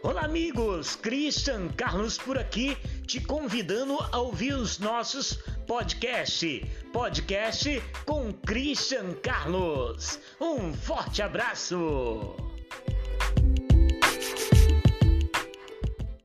Olá, amigos! Christian Carlos por aqui, te convidando a ouvir os nossos podcasts. Podcast com Christian Carlos. Um forte abraço!